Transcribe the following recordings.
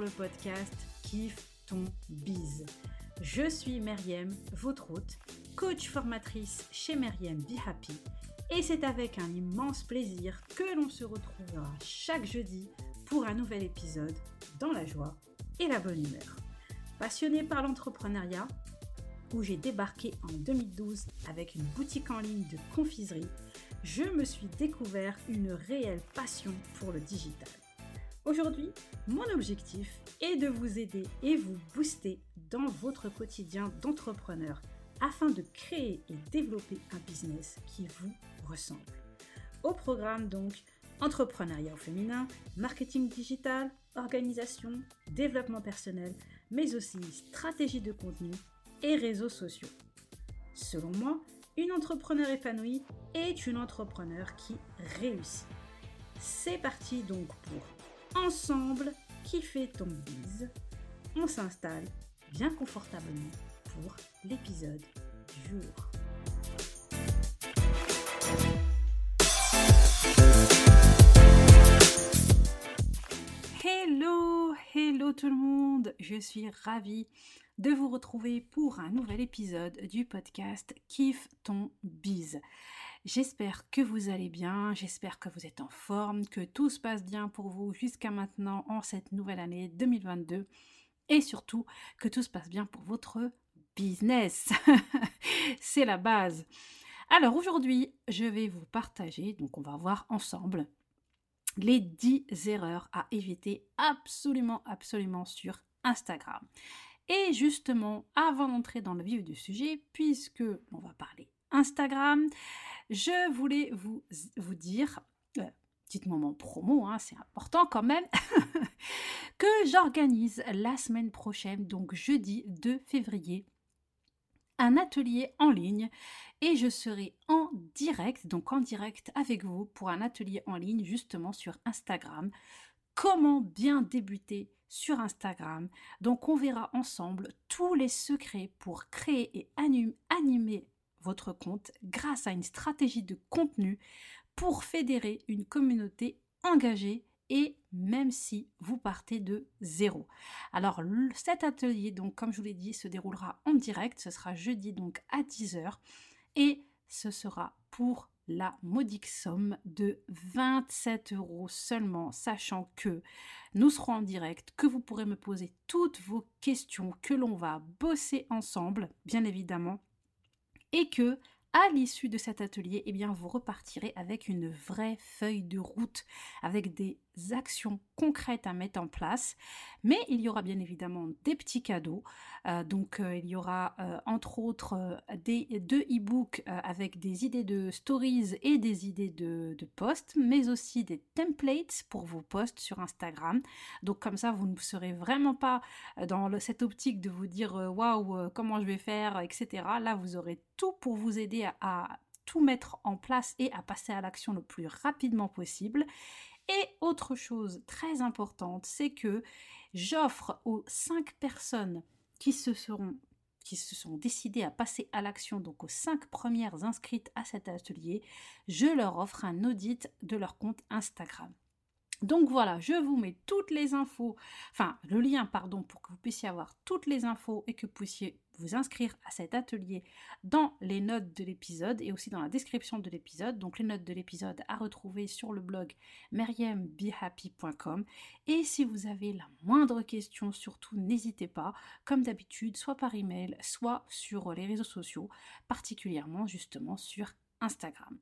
le podcast Kiffe ton bise. Je suis Meriem, votre hôte, coach formatrice chez Meriem Be Happy et c'est avec un immense plaisir que l'on se retrouvera chaque jeudi pour un nouvel épisode dans la joie et la bonne humeur. Passionné par l'entrepreneuriat, où j'ai débarqué en 2012 avec une boutique en ligne de confiserie, je me suis découvert une réelle passion pour le digital. Aujourd'hui, mon objectif est de vous aider et vous booster dans votre quotidien d'entrepreneur afin de créer et développer un business qui vous ressemble. Au programme donc, entrepreneuriat au féminin, marketing digital, organisation, développement personnel, mais aussi stratégie de contenu et réseaux sociaux. Selon moi, une entrepreneur épanouie est une entrepreneur qui réussit. C'est parti donc pour Ensemble qui fait ton bise. On s'installe bien confortablement pour l'épisode du jour. Hello, hello tout le monde, je suis ravie de vous retrouver pour un nouvel épisode du podcast Kiffe ton bise. J'espère que vous allez bien, j'espère que vous êtes en forme, que tout se passe bien pour vous jusqu'à maintenant en cette nouvelle année 2022 et surtout que tout se passe bien pour votre business. C'est la base. Alors aujourd'hui, je vais vous partager, donc on va voir ensemble les 10 erreurs à éviter absolument, absolument sur Instagram. Et justement, avant d'entrer dans le vif du sujet, puisque on va parler Instagram, je voulais vous, dire, euh, petit moment promo, hein, c'est important quand même, que j'organise la semaine prochaine, donc jeudi 2 février, un atelier en ligne et je serai en direct, donc en direct avec vous pour un atelier en ligne justement sur Instagram. Comment bien débuter sur Instagram? Donc on verra ensemble tous les secrets pour créer et animer votre compte grâce à une stratégie de contenu pour fédérer une communauté engagée et même si vous partez de zéro. Alors cet atelier, donc comme je vous l'ai dit, se déroulera en direct, ce sera jeudi donc à 10h et ce sera pour la modique somme de 27 euros seulement, sachant que nous serons en direct, que vous pourrez me poser toutes vos questions, que l'on va bosser ensemble, bien évidemment, et que à l'issue de cet atelier, eh bien, vous repartirez avec une vraie feuille de route, avec des actions concrètes à mettre en place. Mais il y aura bien évidemment des petits cadeaux. Euh, donc, euh, il y aura euh, entre autres des, deux e-books avec des idées de stories et des idées de, posts, mais aussi des templates pour vos posts sur Instagram. Donc, comme ça, vous ne serez vraiment pas dans cette optique de vous dire waouh, comment je vais faire, etc. Là, vous aurez tout pour vous aider à tout mettre en place et à passer à l'action le plus rapidement possible. Et autre chose très importante, c'est que j'offre aux cinq personnes qui se seront qui se sont décidées à passer à l'action, donc aux cinq premières inscrites à cet atelier, je leur offre un audit de leur compte Instagram. Donc voilà, je vous mets toutes les infos, enfin le lien, pardon, pour que vous puissiez avoir toutes les infos et que vous puissiez vous inscrire à cet atelier dans les notes de l'épisode et aussi dans la description de l'épisode. Donc les notes de l'épisode à retrouver sur le blog meriembehappy.com. Et si vous avez la moindre question, surtout n'hésitez pas, comme d'habitude, soit par email, soit sur les réseaux sociaux, particulièrement justement sur Instagram.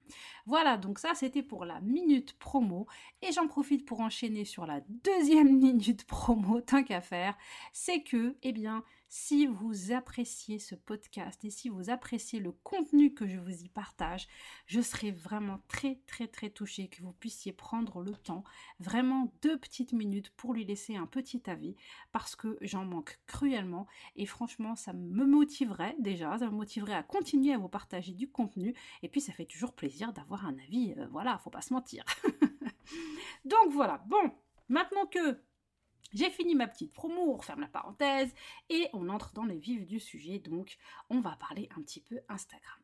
Voilà, donc ça c'était pour la minute promo et j'en profite pour enchaîner sur la deuxième minute promo, tant qu'à faire, c'est que, eh bien, si vous appréciez ce podcast et si vous appréciez le contenu que je vous y partage, je serai vraiment très très très touchée que vous puissiez prendre le temps, vraiment deux petites minutes pour lui laisser un petit avis parce que j'en manque cruellement et franchement ça me motiverait déjà, ça me motiverait à continuer à vous partager du contenu et puis ça fait toujours plaisir d'avoir un avis, euh, voilà, faut pas se mentir. Donc voilà, bon, maintenant que j'ai fini ma petite promo, on referme la parenthèse et on entre dans le vif du sujet. Donc, on va parler un petit peu Instagram.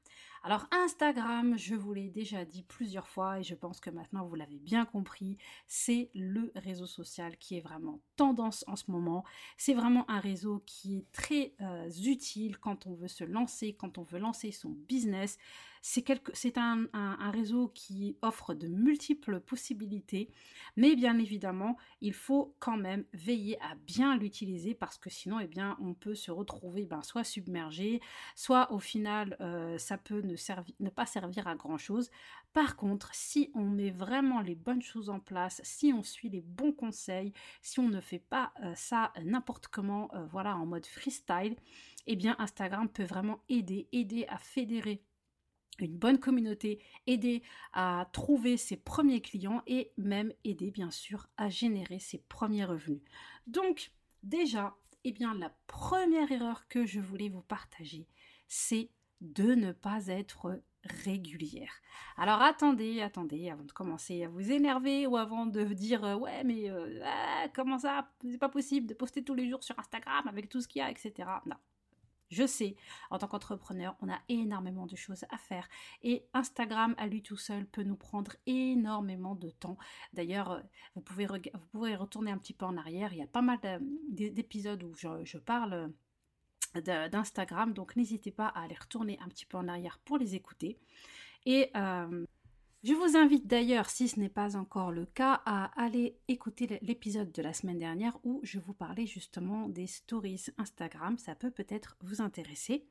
Alors Instagram, je vous l'ai déjà dit plusieurs fois et je pense que maintenant vous l'avez bien compris, c'est le réseau social qui est vraiment tendance en ce moment. C'est vraiment un réseau qui est très euh, utile quand on veut se lancer, quand on veut lancer son business. C'est un, un, réseau qui offre de multiples possibilités, mais bien évidemment, il faut quand même veiller à bien l'utiliser parce que sinon, eh bien, on peut se retrouver ben, soit submergé, soit au final, euh, ça peut ne, ne pas servir à grand chose. Par contre, si on met vraiment les bonnes choses en place, si on suit les bons conseils, si on ne fait pas euh, ça n'importe comment, euh, voilà, en mode freestyle, eh bien, Instagram peut vraiment aider, aider à fédérer une bonne communauté, aider à trouver ses premiers clients et même aider bien sûr à générer ses premiers revenus. Donc déjà, eh bien la première erreur que je voulais vous partager, c'est de ne pas être régulière. Alors attendez, attendez, avant de commencer à vous énerver ou avant de dire euh, ouais mais euh, ah, comment ça, c'est pas possible de poster tous les jours sur Instagram avec tout ce qu'il y a, etc. Non, je sais, en tant qu'entrepreneur, on a énormément de choses à faire et Instagram à lui tout seul peut nous prendre énormément de temps. D'ailleurs, euh, vous pouvez, vous pouvez retourner un petit peu en arrière, il y a pas mal d'épisodes où je, parle d'Instagram, donc n'hésitez pas à aller retourner un petit peu en arrière pour les écouter. Et euh, je vous invite d'ailleurs, si ce n'est pas encore le cas, à aller écouter l'épisode de la semaine dernière où je vous parlais justement des stories Instagram. Ça peut peut-être vous intéresser.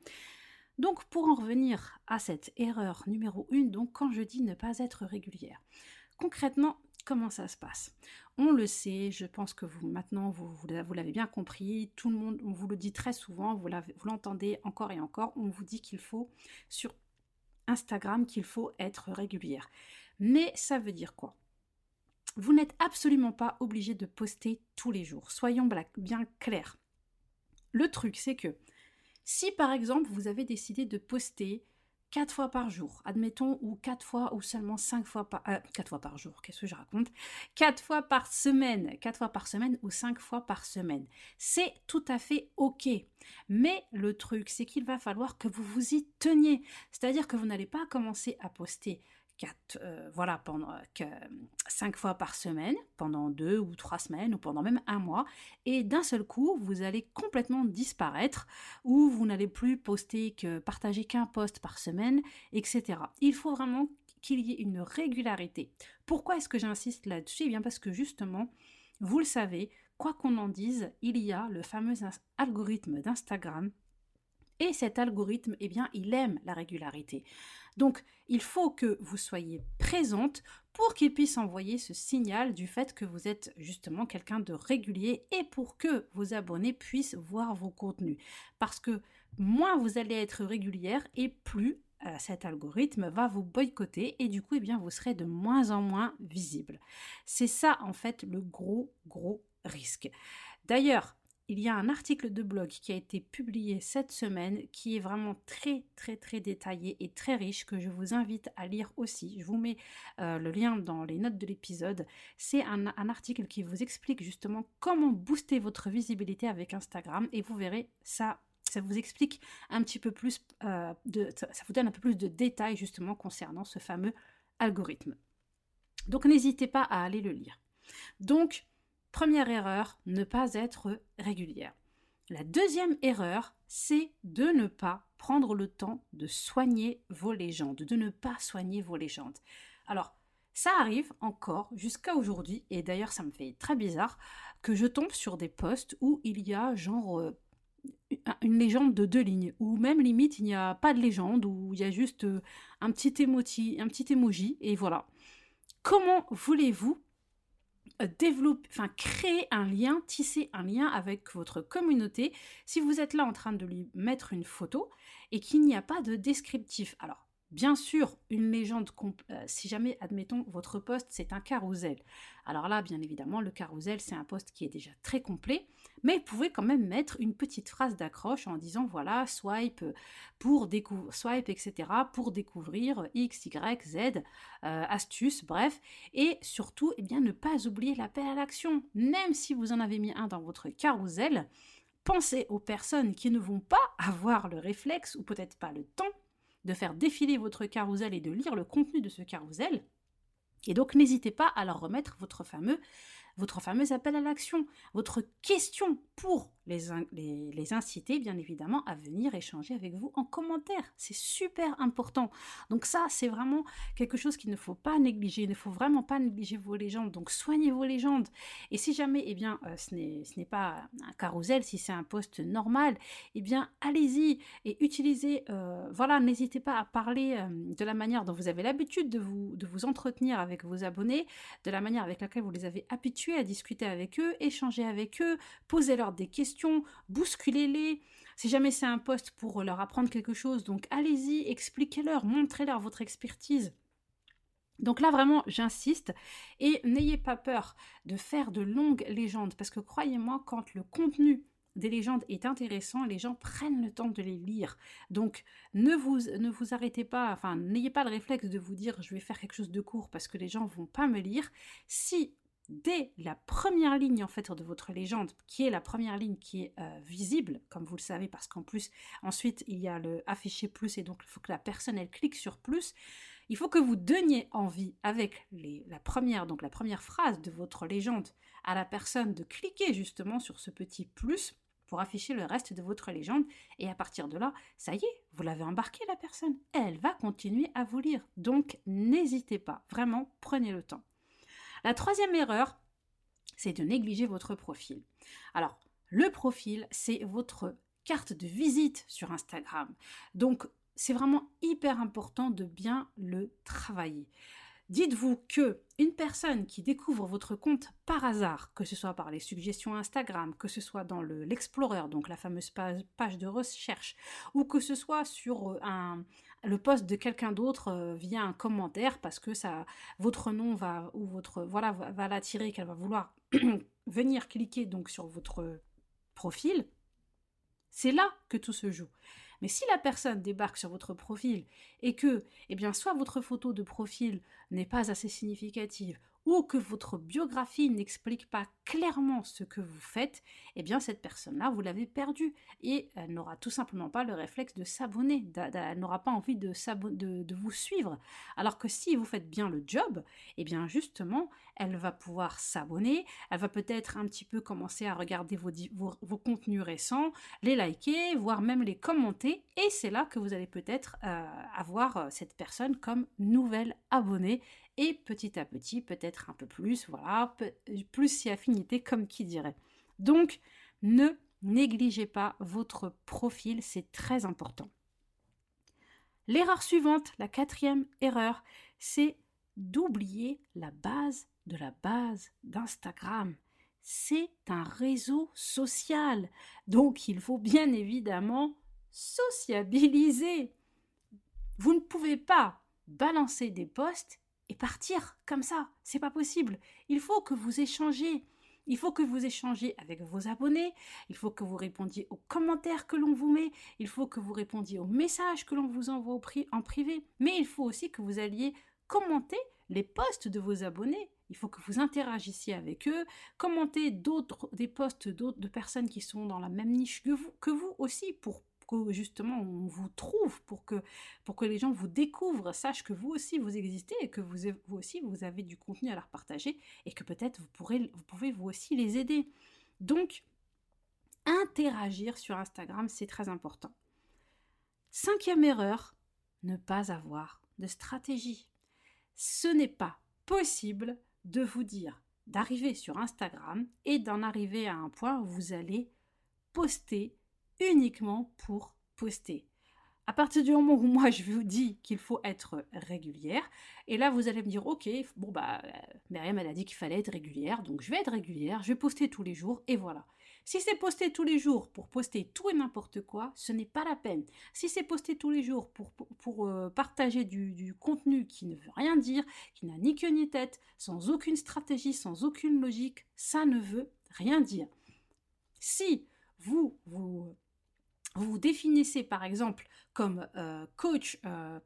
Donc pour en revenir à cette erreur numéro 1, donc quand je dis ne pas être régulière. Concrètement, comment ça se passe? On le sait, je pense que vous maintenant vous, vous l'avez bien compris, tout le monde, on vous le dit très souvent, vous l'entendez encore et encore, on vous dit qu'il faut sur Instagram qu'il faut être régulière. Mais ça veut dire quoi? Vous n'êtes absolument pas obligé de poster tous les jours. Soyons bien clairs. Le truc, c'est que si par exemple vous avez décidé de poster quatre fois par jour, admettons, ou quatre fois ou seulement cinq fois par euh, quatre fois par jour, qu'est-ce que je raconte? Quatre fois par semaine, quatre fois par semaine ou cinq fois par semaine. C'est tout à fait ok. Mais le truc, c'est qu'il va falloir que vous vous y teniez. C'est-à-dire que vous n'allez pas commencer à poster euh, voilà, pendant que, cinq fois par semaine, pendant deux ou trois semaines, ou pendant même un mois, et d'un seul coup, vous allez complètement disparaître, ou vous n'allez plus poster que partager qu'un post par semaine, etc. Il faut vraiment qu'il y ait une régularité. Pourquoi est-ce que j'insiste là-dessus? Eh bien parce que justement, vous le savez, quoi qu'on en dise, il y a le fameux algorithme d'Instagram et cet algorithme, eh bien, il aime la régularité. Donc, il faut que vous soyez présente pour qu'il puisse envoyer ce signal du fait que vous êtes justement quelqu'un de régulier et pour que vos abonnés puissent voir vos contenus. Parce que moins vous allez être régulière et plus euh, cet algorithme va vous boycotter et du coup, eh bien, vous serez de moins en moins visible. C'est ça, en fait, le gros, gros risque. D'ailleurs, il y a un article de blog qui a été publié cette semaine qui est vraiment très très très détaillé et très riche que je vous invite à lire aussi. Je vous mets euh, le lien dans les notes de l'épisode. C'est un, article qui vous explique justement comment booster votre visibilité avec Instagram et vous verrez ça. Ça vous explique un petit peu plus, euh, de, ça vous donne un peu plus de détails justement concernant ce fameux algorithme. Donc n'hésitez pas à aller le lire. Donc Première erreur, ne pas être régulière. La deuxième erreur, c'est de ne pas prendre le temps de soigner vos légendes, de ne pas soigner vos légendes. Alors, ça arrive encore jusqu'à aujourd'hui, et d'ailleurs ça me fait très bizarre, que je tombe sur des posts où il y a genre euh, une légende de deux lignes, ou même limite il n'y a pas de légende, où il y a juste euh, un petit emoji, un petit emoji, et voilà. Comment voulez-vous développer, enfin créer un lien, tisser un lien avec votre communauté si vous êtes là en train de lui mettre une photo et qu'il n'y a pas de descriptif. Alors Bien sûr, une légende, euh, si jamais, admettons, votre poste, c'est un carrousel. Alors là, bien évidemment, le carrousel, c'est un poste qui est déjà très complet, mais vous pouvez quand même mettre une petite phrase d'accroche en disant, voilà, swipe pour découvrir, swipe, etc., pour découvrir X, Y, Z, euh, astuces, bref, et surtout, eh bien, ne pas oublier l'appel à l'action. Même si vous en avez mis un dans votre carrousel, pensez aux personnes qui ne vont pas avoir le réflexe ou peut-être pas le temps de faire défiler votre carousel et de lire le contenu de ce carousel. Et donc n'hésitez pas à leur remettre votre fameux votre fameux appel à l'action, votre question pour les, inciter bien évidemment à venir échanger avec vous en commentaire. C'est super important. Donc ça, c'est vraiment quelque chose qu'il ne faut pas négliger. Il ne faut vraiment pas négliger vos légendes. Donc soignez vos légendes. Et si jamais, eh bien, euh, ce n'est pas un carrousel, si c'est un poste normal, eh bien, allez-y et utilisez, euh, voilà, n'hésitez pas à parler euh, de la manière dont vous avez l'habitude de vous, de vous entretenir avec vos abonnés, de la manière avec laquelle vous les avez habitués à discuter avec eux, échanger avec eux, poser-leur des questions bousculez-les. Si jamais c'est un poste pour leur apprendre quelque chose, donc allez-y, expliquez-leur, montrez-leur votre expertise. Donc là, vraiment, j'insiste et n'ayez pas peur de faire de longues légendes parce que croyez-moi, quand le contenu des légendes est intéressant, les gens prennent le temps de les lire. Donc ne vous, ne vous arrêtez pas, enfin n'ayez pas le réflexe de vous dire je vais faire quelque chose de court parce que les gens vont pas me lire. Si dès la première ligne en fait de votre légende, qui est la première ligne qui est euh, visible, comme vous le savez, parce qu'en plus ensuite il y a le afficher plus et donc il faut que la personne elle clique sur plus. Il faut que vous donniez envie avec la première donc la première phrase de votre légende à la personne de cliquer justement sur ce petit plus pour afficher le reste de votre légende et à partir de là, ça y est, vous l'avez embarqué la personne. Elle va continuer à vous lire. Donc n'hésitez pas, vraiment prenez le temps. La troisième erreur, c'est de négliger votre profil. Alors, le profil, c'est votre carte de visite sur Instagram. Donc, c'est vraiment hyper important de bien le travailler. Dites-vous que une personne qui découvre votre compte par hasard, que ce soit par les suggestions Instagram, que ce soit dans l'Explorer, donc la fameuse page, de recherche, ou que ce soit sur euh, le poste de quelqu'un d'autre euh, via un commentaire parce que votre nom va ou votre voilà va, l'attirer, qu'elle va vouloir venir cliquer donc sur votre profil. C'est là que tout se joue. Mais si la personne débarque sur votre profil et que, eh bien, soit votre photo de profil n'est pas assez significative, ou que votre biographie n'explique pas clairement ce que vous faites, eh bien cette personne-là, vous l'avez perdue et elle n'aura tout simplement pas le réflexe de s'abonner, elle n'aura pas envie de, vous suivre. Alors que si vous faites bien le job, eh bien justement, elle va pouvoir s'abonner, elle va peut-être un petit peu commencer à regarder vos, vos, contenus récents, les liker, voire même les commenter, et c'est là que vous allez peut-être euh, avoir euh, cette personne comme nouvelle abonnée et petit à petit peut-être un peu plus, voilà, plus si affinité comme qui dirait. Donc ne négligez pas votre profil, c'est très important. L'erreur suivante, la quatrième erreur, c'est d'oublier la base de la base d'Instagram. C'est un réseau social. Donc il faut bien évidemment sociabiliser. Vous ne pouvez pas balancer des posts et partir comme ça. C'est pas possible. Il faut que vous échangez. Il faut que vous échangez avec vos abonnés, il faut que vous répondiez aux commentaires que l'on vous met, il faut que vous répondiez aux messages que l'on vous envoie en privé, mais il faut aussi que vous alliez commenter les posts de vos abonnés. Il faut que vous interagissiez avec eux, commenter d'autres, des posts d'autres de personnes qui sont dans la même niche que vous, que vous aussi pour justement on vous trouve, pour que, pour que les gens vous découvrent, sachent que vous aussi vous existez et que vous, vous aussi vous avez du contenu à leur partager et que peut-être vous, vous pouvez vous aussi les aider. Donc, interagir sur Instagram, c'est très important. Cinquième erreur, ne pas avoir de stratégie. Ce n'est pas possible de vous dire d'arriver sur Instagram et d'en arriver à un point où vous allez poster uniquement pour poster. À partir du moment où moi je vous dis qu'il faut être régulière, et là vous allez me dire ok, bon bah Myriam elle a dit qu'il fallait être régulière, donc je vais être régulière, je vais poster tous les jours, et voilà. Si c'est poster tous les jours pour poster tout et n'importe quoi, ce n'est pas la peine. Si c'est poster tous les jours pour, pour, euh, partager du, du, contenu qui ne veut rien dire, qui n'a ni queue ni tête, sans aucune stratégie, sans aucune logique, ça ne veut rien dire. Si vous, vous vous vous définissez par exemple comme euh, coach euh,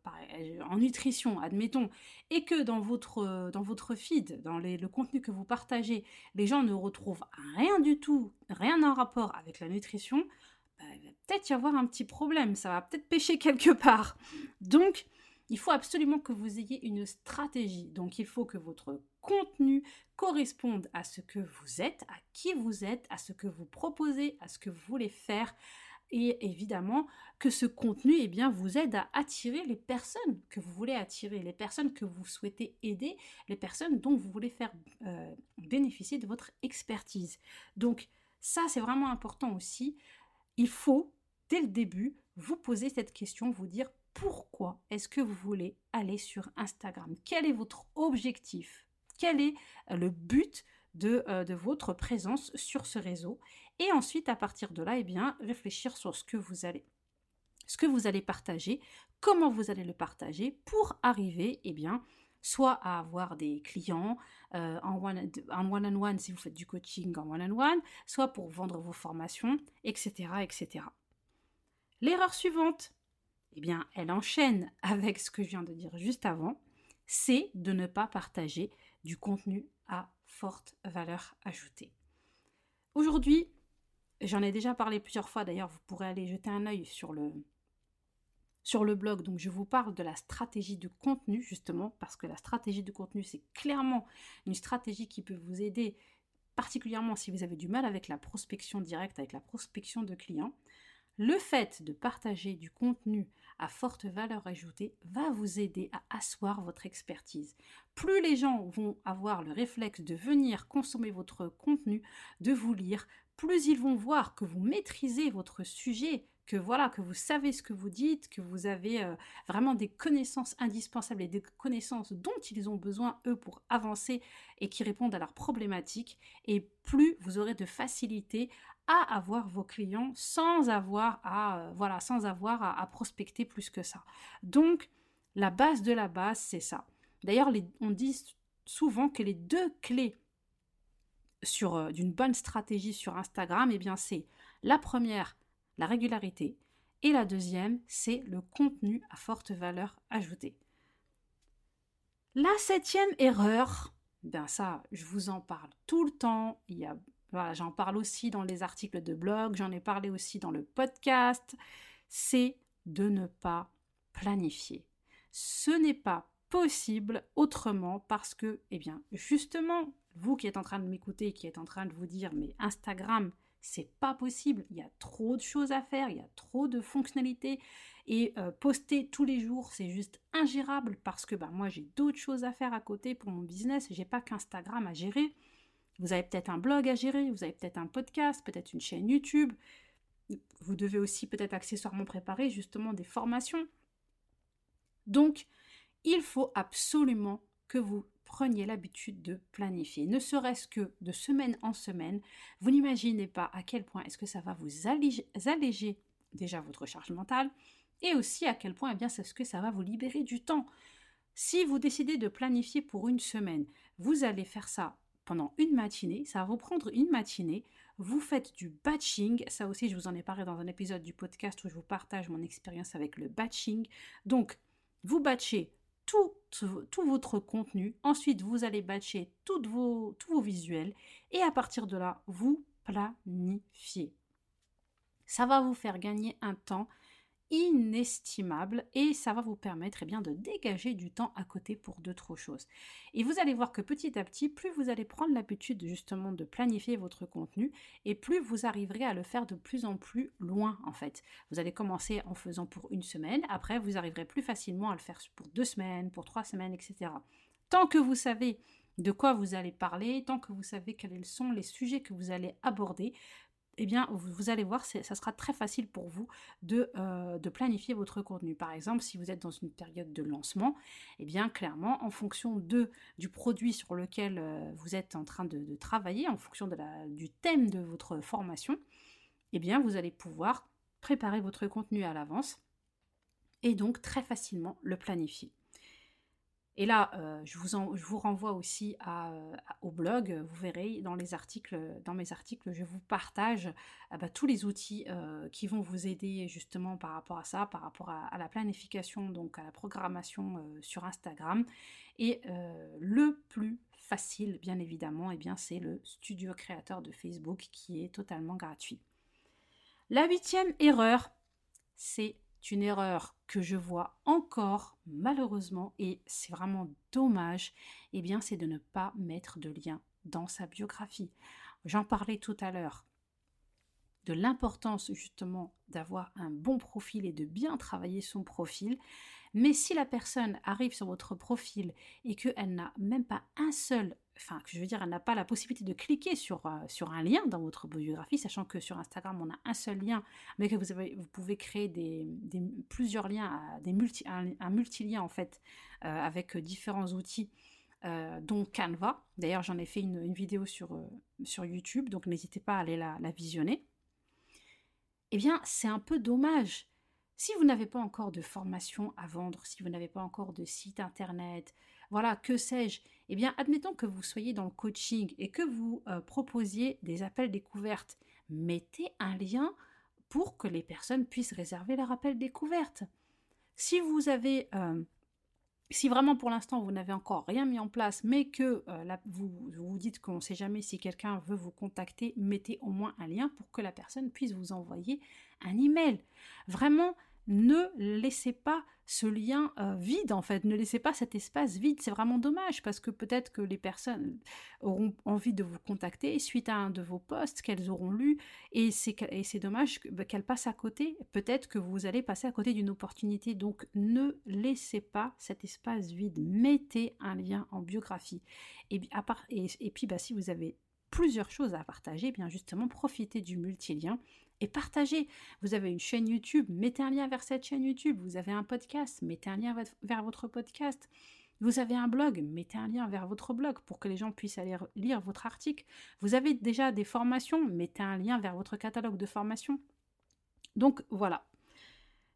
en nutrition, admettons, et que dans votre, dans votre feed, dans le contenu que vous partagez, les gens ne retrouvent rien du tout, rien en rapport avec la nutrition, bah, peut-être y avoir un petit problème, ça va peut-être pêcher quelque part. Donc, il faut absolument que vous ayez une stratégie. Donc, il faut que votre contenu corresponde à ce que vous êtes, à qui vous êtes, à ce que vous proposez, à ce que vous voulez faire. Et évidemment, que ce contenu eh bien, vous aide à attirer les personnes que vous voulez attirer, les personnes que vous souhaitez aider, les personnes dont vous voulez faire euh, bénéficier de votre expertise. Donc, ça, c'est vraiment important aussi. Il faut, dès le début, vous poser cette question, vous dire pourquoi est-ce que vous voulez aller sur Instagram? Quel est votre objectif? Quel est le but de, euh, de, votre présence sur ce réseau? Et ensuite, à partir de là, eh bien, réfléchir sur ce que vous allez ce que vous allez partager, comment vous allez le partager pour arriver, eh bien, soit à avoir des clients euh, en one-on-one si vous faites du coaching en one-on-one, soit pour vendre vos formations, etc. etc. L'erreur suivante, eh bien, elle enchaîne avec ce que je viens de dire juste avant, c'est de ne pas partager du contenu à forte valeur ajoutée. Aujourd'hui, j'en ai déjà parlé plusieurs fois, d'ailleurs, vous pourrez aller jeter un œil sur le, sur le blog. Donc je vous parle de la stratégie de contenu justement parce que la stratégie de contenu c'est clairement une stratégie qui peut vous aider particulièrement si vous avez du mal avec la prospection directe, avec la prospection de clients. Le fait de partager du contenu à forte valeur ajoutée va vous aider à asseoir votre expertise. Plus les gens vont avoir le réflexe de venir consommer votre contenu, de vous lire, plus ils vont voir que vous maîtrisez votre sujet, que voilà, que vous savez ce que vous dites, que vous avez euh, vraiment des connaissances indispensables et des connaissances dont ils ont besoin eux pour avancer et qui répondent à leurs problématiques, et plus vous aurez de facilité à avoir vos clients sans avoir à euh, voilà, sans avoir à, prospecter plus que ça. Donc la base de la base, c'est ça. D'ailleurs, on dit souvent que les deux clés euh, d'une bonne stratégie sur Instagram, eh bien c'est la première la régularité. Et la deuxième, c'est le contenu à forte valeur ajoutée. La septième erreur, ben ça, je vous en parle tout le temps. Y a, voilà, j'en parle aussi dans les articles de blog, j'en ai parlé aussi dans le podcast. C'est de ne pas planifier. Ce n'est pas possible autrement parce que, eh bien, justement, vous qui êtes en train de m'écouter, qui êtes en train de vous dire, mais Instagram, c'est pas possible. Il y a trop de choses à faire, il y a trop de fonctionnalités. Et euh, poster tous les jours, c'est juste ingérable parce que bah, moi j'ai d'autres choses à faire à côté pour mon business. J'ai pas qu'Instagram à gérer. Vous avez peut-être un blog à gérer, vous avez peut-être un podcast, peut-être une chaîne YouTube. Vous devez aussi peut-être accessoirement préparer justement des formations. Donc, il faut absolument que vous preniez l'habitude de planifier, ne serait-ce que de semaine en semaine. Vous n'imaginez pas à quel point est-ce que ça va vous alléger, déjà votre charge mentale et aussi à quel point eh bien, c'est ce que ça va vous libérer du temps. Si vous décidez de planifier pour une semaine, vous allez faire ça pendant une matinée, ça va vous prendre une matinée, vous faites du batching, ça aussi je vous en ai parlé dans un épisode du podcast où je vous partage mon expérience avec le batching. Donc, vous batchez tout, votre contenu. Ensuite, vous allez batcher vos, tous vos visuels et à partir de là, vous planifiez. Ça va vous faire gagner un temps inestimable et ça va vous permettre eh bien, de dégager du temps à côté pour d'autres choses. Et vous allez voir que petit à petit, plus vous allez prendre l'habitude justement de planifier votre contenu et plus vous arriverez à le faire de plus en plus loin en fait. Vous allez commencer en faisant pour une semaine, après vous arriverez plus facilement à le faire pour deux semaines, pour trois semaines, etc. Tant que vous savez de quoi vous allez parler, tant que vous savez quels sont les sujets que vous allez aborder, eh bien, vous, allez voir, ça sera très facile pour vous euh, de, planifier votre contenu. Par exemple, si vous êtes dans une période de lancement, eh bien, clairement, en fonction du produit sur lequel euh, vous êtes en train de, travailler, en fonction du thème de votre formation, eh bien, vous allez pouvoir préparer votre contenu à l'avance et donc très facilement le planifier. Et là, euh, je, vous renvoie aussi euh, au blog. Vous verrez dans les articles, dans mes articles, je vous partage euh, bah, tous les outils qui vont vous aider justement par rapport à ça, par rapport à, la planification, donc à la programmation sur Instagram. Et le plus facile, bien évidemment, et eh bien c'est le studio créateur de Facebook qui est totalement gratuit. La huitième erreur, c'est une erreur que je vois encore malheureusement et c'est vraiment dommage, eh bien c'est de ne pas mettre de lien dans sa biographie. J'en parlais tout à l'heure de l'importance justement d'avoir un bon profil et de bien travailler son profil. Mais si la personne arrive sur votre profil et qu'elle n'a même pas un seul, enfin, je veux dire, elle n'a pas la possibilité de cliquer sur, euh, sur un lien dans votre biographie, sachant que sur Instagram, on a un seul lien, mais que vous, avez, vous pouvez créer des, plusieurs liens, des multi, un, multilien en fait, euh, avec différents outils. Euh, dont Canva. D'ailleurs, j'en ai fait une, vidéo sur, sur YouTube, donc n'hésitez pas à aller la visionner. Eh bien, c'est un peu dommage si vous n'avez pas encore de formation à vendre, si vous n'avez pas encore de site internet, voilà, que sais-je, eh bien, admettons que vous soyez dans le coaching et que vous euh, proposiez des appels découvertes, mettez un lien pour que les personnes puissent réserver leur appel découverte. Si vous avez euh, si vraiment pour l'instant vous n'avez encore rien mis en place, mais que euh, vous, vous dites qu'on ne sait jamais si quelqu'un veut vous contacter, mettez au moins un lien pour que la personne puisse vous envoyer un email. Vraiment, ne laissez pas ce lien euh, vide en fait, ne laissez pas cet espace vide, c'est vraiment dommage parce que peut-être que les personnes auront envie de vous contacter suite à un de vos posts qu'elles auront lu. Et c'est dommage bah, qu'elles passent à côté, peut-être que vous allez passer à côté d'une opportunité, donc ne laissez pas cet espace vide, mettez un lien en biographie. Et, à part, et, puis bah, si vous avez plusieurs choses à partager, eh bien justement profitez du multilien et partagez. Vous avez une chaîne YouTube, mettez un lien vers cette chaîne YouTube. Vous avez un podcast, mettez un lien vers votre podcast. Vous avez un blog, mettez un lien vers votre blog pour que les gens puissent aller lire votre article. Vous avez déjà des formations, mettez un lien vers votre catalogue de formation. Donc voilà.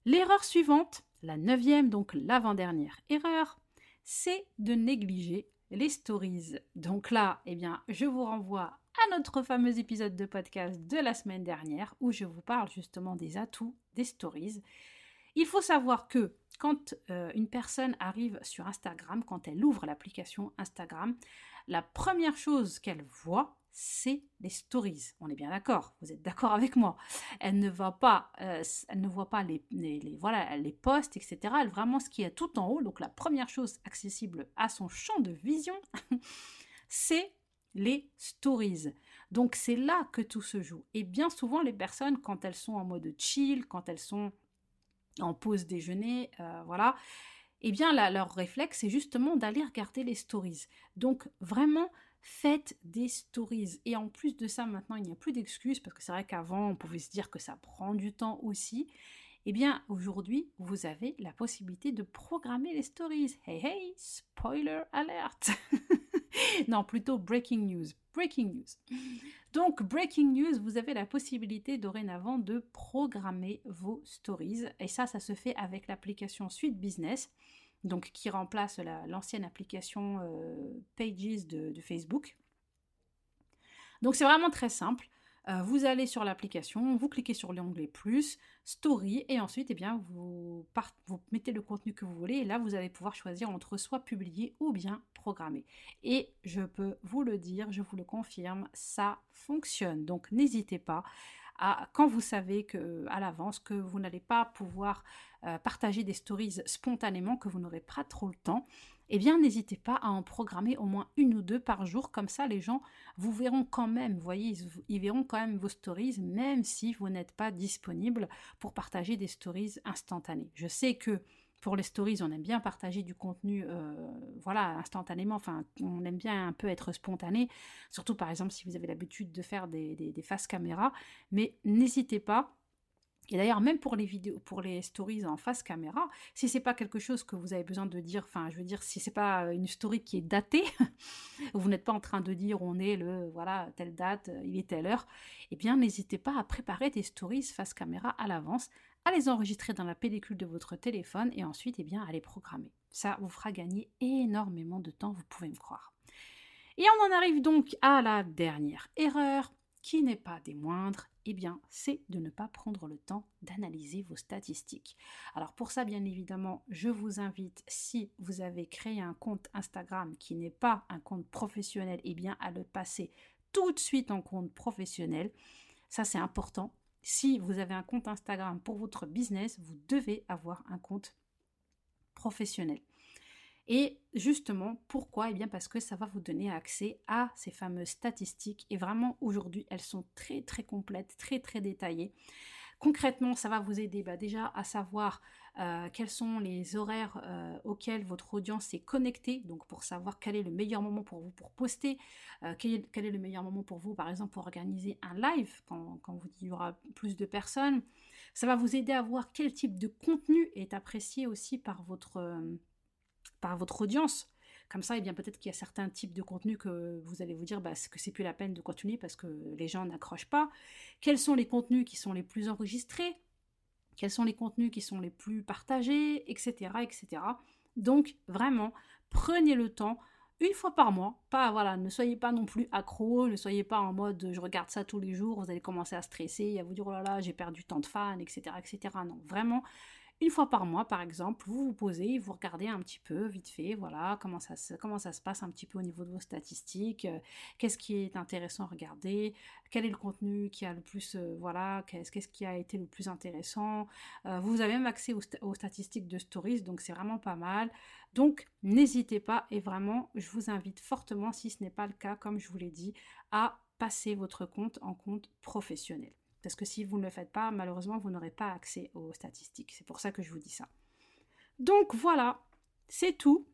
L'erreur suivante, la neuvième, donc l'avant-dernière erreur, c'est de négliger les stories. Donc là, eh bien, je vous renvoie à notre fameux épisode de podcast de la semaine dernière où je vous parle justement des atouts des stories. Il faut savoir que quand euh, une personne arrive sur Instagram, quand elle ouvre l'application Instagram, la première chose qu'elle voit, c'est les stories. On est bien d'accord, vous êtes d'accord avec moi. Elle ne voit pas, les posts, etc. Elle vraiment ce qui est tout en haut. Donc la première chose accessible à son champ de vision, c'est les stories. Donc c'est là que tout se joue. Et bien souvent, les personnes, quand elles sont en mode chill, quand elles sont en pause déjeuner, euh, voilà, eh bien leur réflexe, c'est justement d'aller regarder les stories. Donc vraiment, faites des stories. Et en plus de ça, maintenant, il n'y a plus d'excuses, parce que c'est vrai qu'avant, on pouvait se dire que ça prend du temps aussi. Eh bien, aujourd'hui, vous avez la possibilité de programmer les stories. Hey, hey, spoiler alert Non, plutôt breaking news. Breaking news. Donc, breaking news, vous avez la possibilité dorénavant de programmer vos stories. Et ça, ça se fait avec l'application Suite Business, donc qui remplace l'ancienne application euh, Pages de Facebook. Donc, c'est vraiment très simple. Euh, vous allez sur l'application, vous cliquez sur l'onglet plus, story, et ensuite, eh bien, vous, mettez le contenu que vous voulez, et là, vous allez pouvoir choisir entre soit publier ou bien programmer. Et je peux vous le dire, je vous le confirme, ça fonctionne. Donc, n'hésitez pas à, quand vous savez que à l'avance que vous n'allez pas pouvoir euh, partager des stories spontanément, que vous n'aurez pas trop le temps, eh bien n'hésitez pas à en programmer au moins une ou deux par jour, comme ça les gens vous verront quand même, vous voyez, ils, verront quand même vos stories, même si vous n'êtes pas disponible pour partager des stories instantanées. Je sais que pour les stories, on aime bien partager du contenu, euh, voilà, instantanément. Enfin, on aime bien un peu être spontané, surtout par exemple si vous avez l'habitude de faire des, des, des faces caméra. Mais n'hésitez pas et d'ailleurs, même pour les vidéos, pour les stories en face caméra, si c'est pas quelque chose que vous avez besoin de dire, enfin, je veux dire, si c'est pas une story qui est datée, vous n'êtes pas en train de dire on est le, voilà, telle date, il est telle heure, eh bien, n'hésitez pas à préparer des stories face caméra à l'avance, à les enregistrer dans la pellicule de votre téléphone et ensuite, eh bien, à les programmer. Ça vous fera gagner énormément de temps, vous pouvez me croire. Et on en arrive donc à la dernière erreur, qui n'est pas des moindres, eh bien, c'est de ne pas prendre le temps d'analyser vos statistiques. Alors pour ça, bien évidemment, je vous invite, si vous avez créé un compte Instagram qui n'est pas un compte professionnel, eh bien, à le passer tout de suite en compte professionnel. Ça, c'est important. Si vous avez un compte Instagram pour votre business, vous devez avoir un compte professionnel. Et justement, pourquoi? Eh bien parce que ça va vous donner accès à ces fameuses statistiques. Et vraiment, aujourd'hui, elles sont très très complètes, très très détaillées. Concrètement, ça va vous aider bah, déjà à savoir euh, quels sont les horaires euh, auxquels votre audience est connectée, donc pour savoir quel est le meilleur moment pour vous pour poster, euh, quel, est, le meilleur moment pour vous, par exemple, pour organiser un live quand, il y aura plus de personnes. Ça va vous aider à voir quel type de contenu est apprécié aussi par votre, par votre audience. Comme ça, eh bien peut-être qu'il y a certains types de contenus que vous allez vous dire bah, que c'est plus la peine de continuer parce que les gens n'accrochent pas. Quels sont les contenus qui sont les plus enregistrés? Quels sont les contenus qui sont les plus partagés, etc., etc. Donc vraiment, prenez le temps une fois par mois. Pas voilà, ne soyez pas non plus accro, ne soyez pas en mode je regarde ça tous les jours, vous allez commencer à stresser, à vous dire oh là là, j'ai perdu tant de fans, etc., etc. Non, vraiment, une fois par mois, par exemple, vous vous posez, vous regardez un petit peu, vite fait, voilà, comment ça, se, passe un petit peu au niveau de vos statistiques, euh, qu'est-ce qui est intéressant à regarder, quel est le contenu qui a le plus, euh, voilà, qu'est-ce qui a été le plus intéressant. Euh, vous avez même accès aux, statistiques de Stories, donc c'est vraiment pas mal. Donc, n'hésitez pas et vraiment, je vous invite fortement, si ce n'est pas le cas, comme je vous l'ai dit, à passer votre compte en compte professionnel. Parce que si vous ne le faites pas, malheureusement, vous n'aurez pas accès aux statistiques. C'est pour ça que je vous dis ça. Donc voilà, c'est tout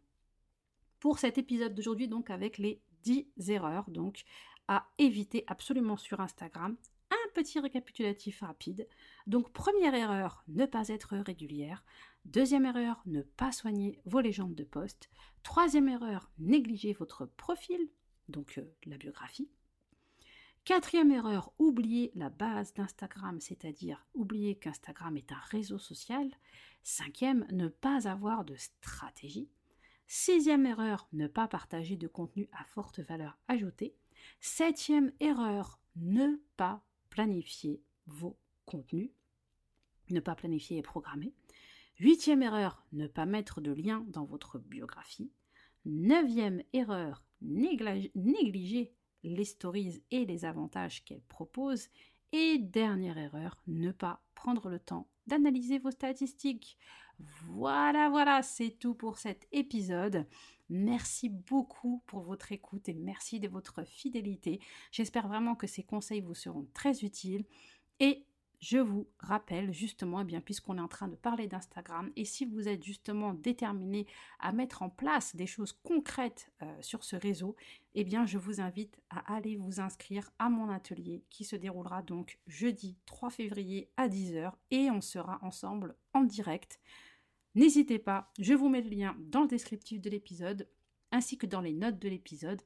pour cet épisode d'aujourd'hui, donc avec les 10 erreurs donc à éviter absolument sur Instagram. Un petit récapitulatif rapide. Donc première erreur, ne pas être régulière. Deuxième erreur, ne pas soigner vos légendes de poste. Troisième erreur, négliger votre profil, donc euh, la biographie. Quatrième erreur, oublier la base d'Instagram, c'est-à-dire oublier qu'Instagram est un réseau social. Cinquième, ne pas avoir de stratégie. Sixième erreur, ne pas partager de contenu à forte valeur ajoutée. Septième erreur, ne pas planifier vos contenus. Ne pas planifier et programmer. Huitième erreur, ne pas mettre de lien dans votre biographie. Neuvième erreur, négliger les stories et les avantages qu'elles proposent. Et dernière erreur, ne pas prendre le temps d'analyser vos statistiques. Voilà, voilà, c'est tout pour cet épisode. Merci beaucoup pour votre écoute et merci de votre fidélité. J'espère vraiment que ces conseils vous seront très utiles. Je vous rappelle justement, eh bien, puisqu'on est en train de parler d'Instagram, et si vous êtes justement déterminé à mettre en place des choses concrètes euh, sur ce réseau, eh bien, je vous invite à aller vous inscrire à mon atelier qui se déroulera donc jeudi 3 février à 10h et on sera ensemble en direct. N'hésitez pas, je vous mets le lien dans le descriptif de l'épisode ainsi que dans les notes de l'épisode.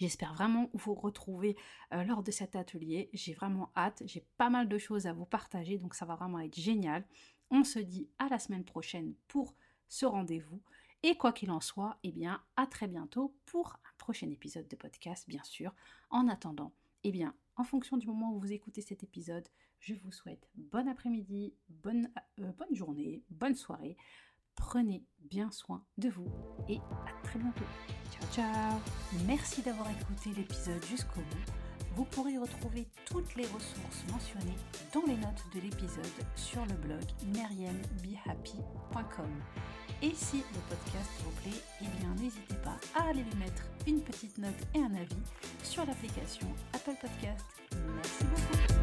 J'espère vraiment vous retrouver euh, lors de cet atelier. J'ai vraiment hâte. J'ai pas mal de choses à vous partager, donc ça va vraiment être génial. On se dit à la semaine prochaine pour ce rendez-vous. Et quoi qu'il en soit, eh bien, à très bientôt pour un prochain épisode de podcast, bien sûr. En attendant, eh bien, en fonction du moment où vous écoutez cet épisode, je vous souhaite bon après-midi, bonne, euh, bonne journée, bonne soirée. Prenez bien soin de vous et à très bientôt. Ciao ciao Merci d'avoir écouté l'épisode jusqu'au bout. Vous pourrez retrouver toutes les ressources mentionnées dans les notes de l'épisode sur le blog meriambehappy.com. Et si le podcast vous plaît, eh bien n'hésitez pas à aller lui mettre une petite note et un avis sur l'application Apple Podcast. Merci beaucoup.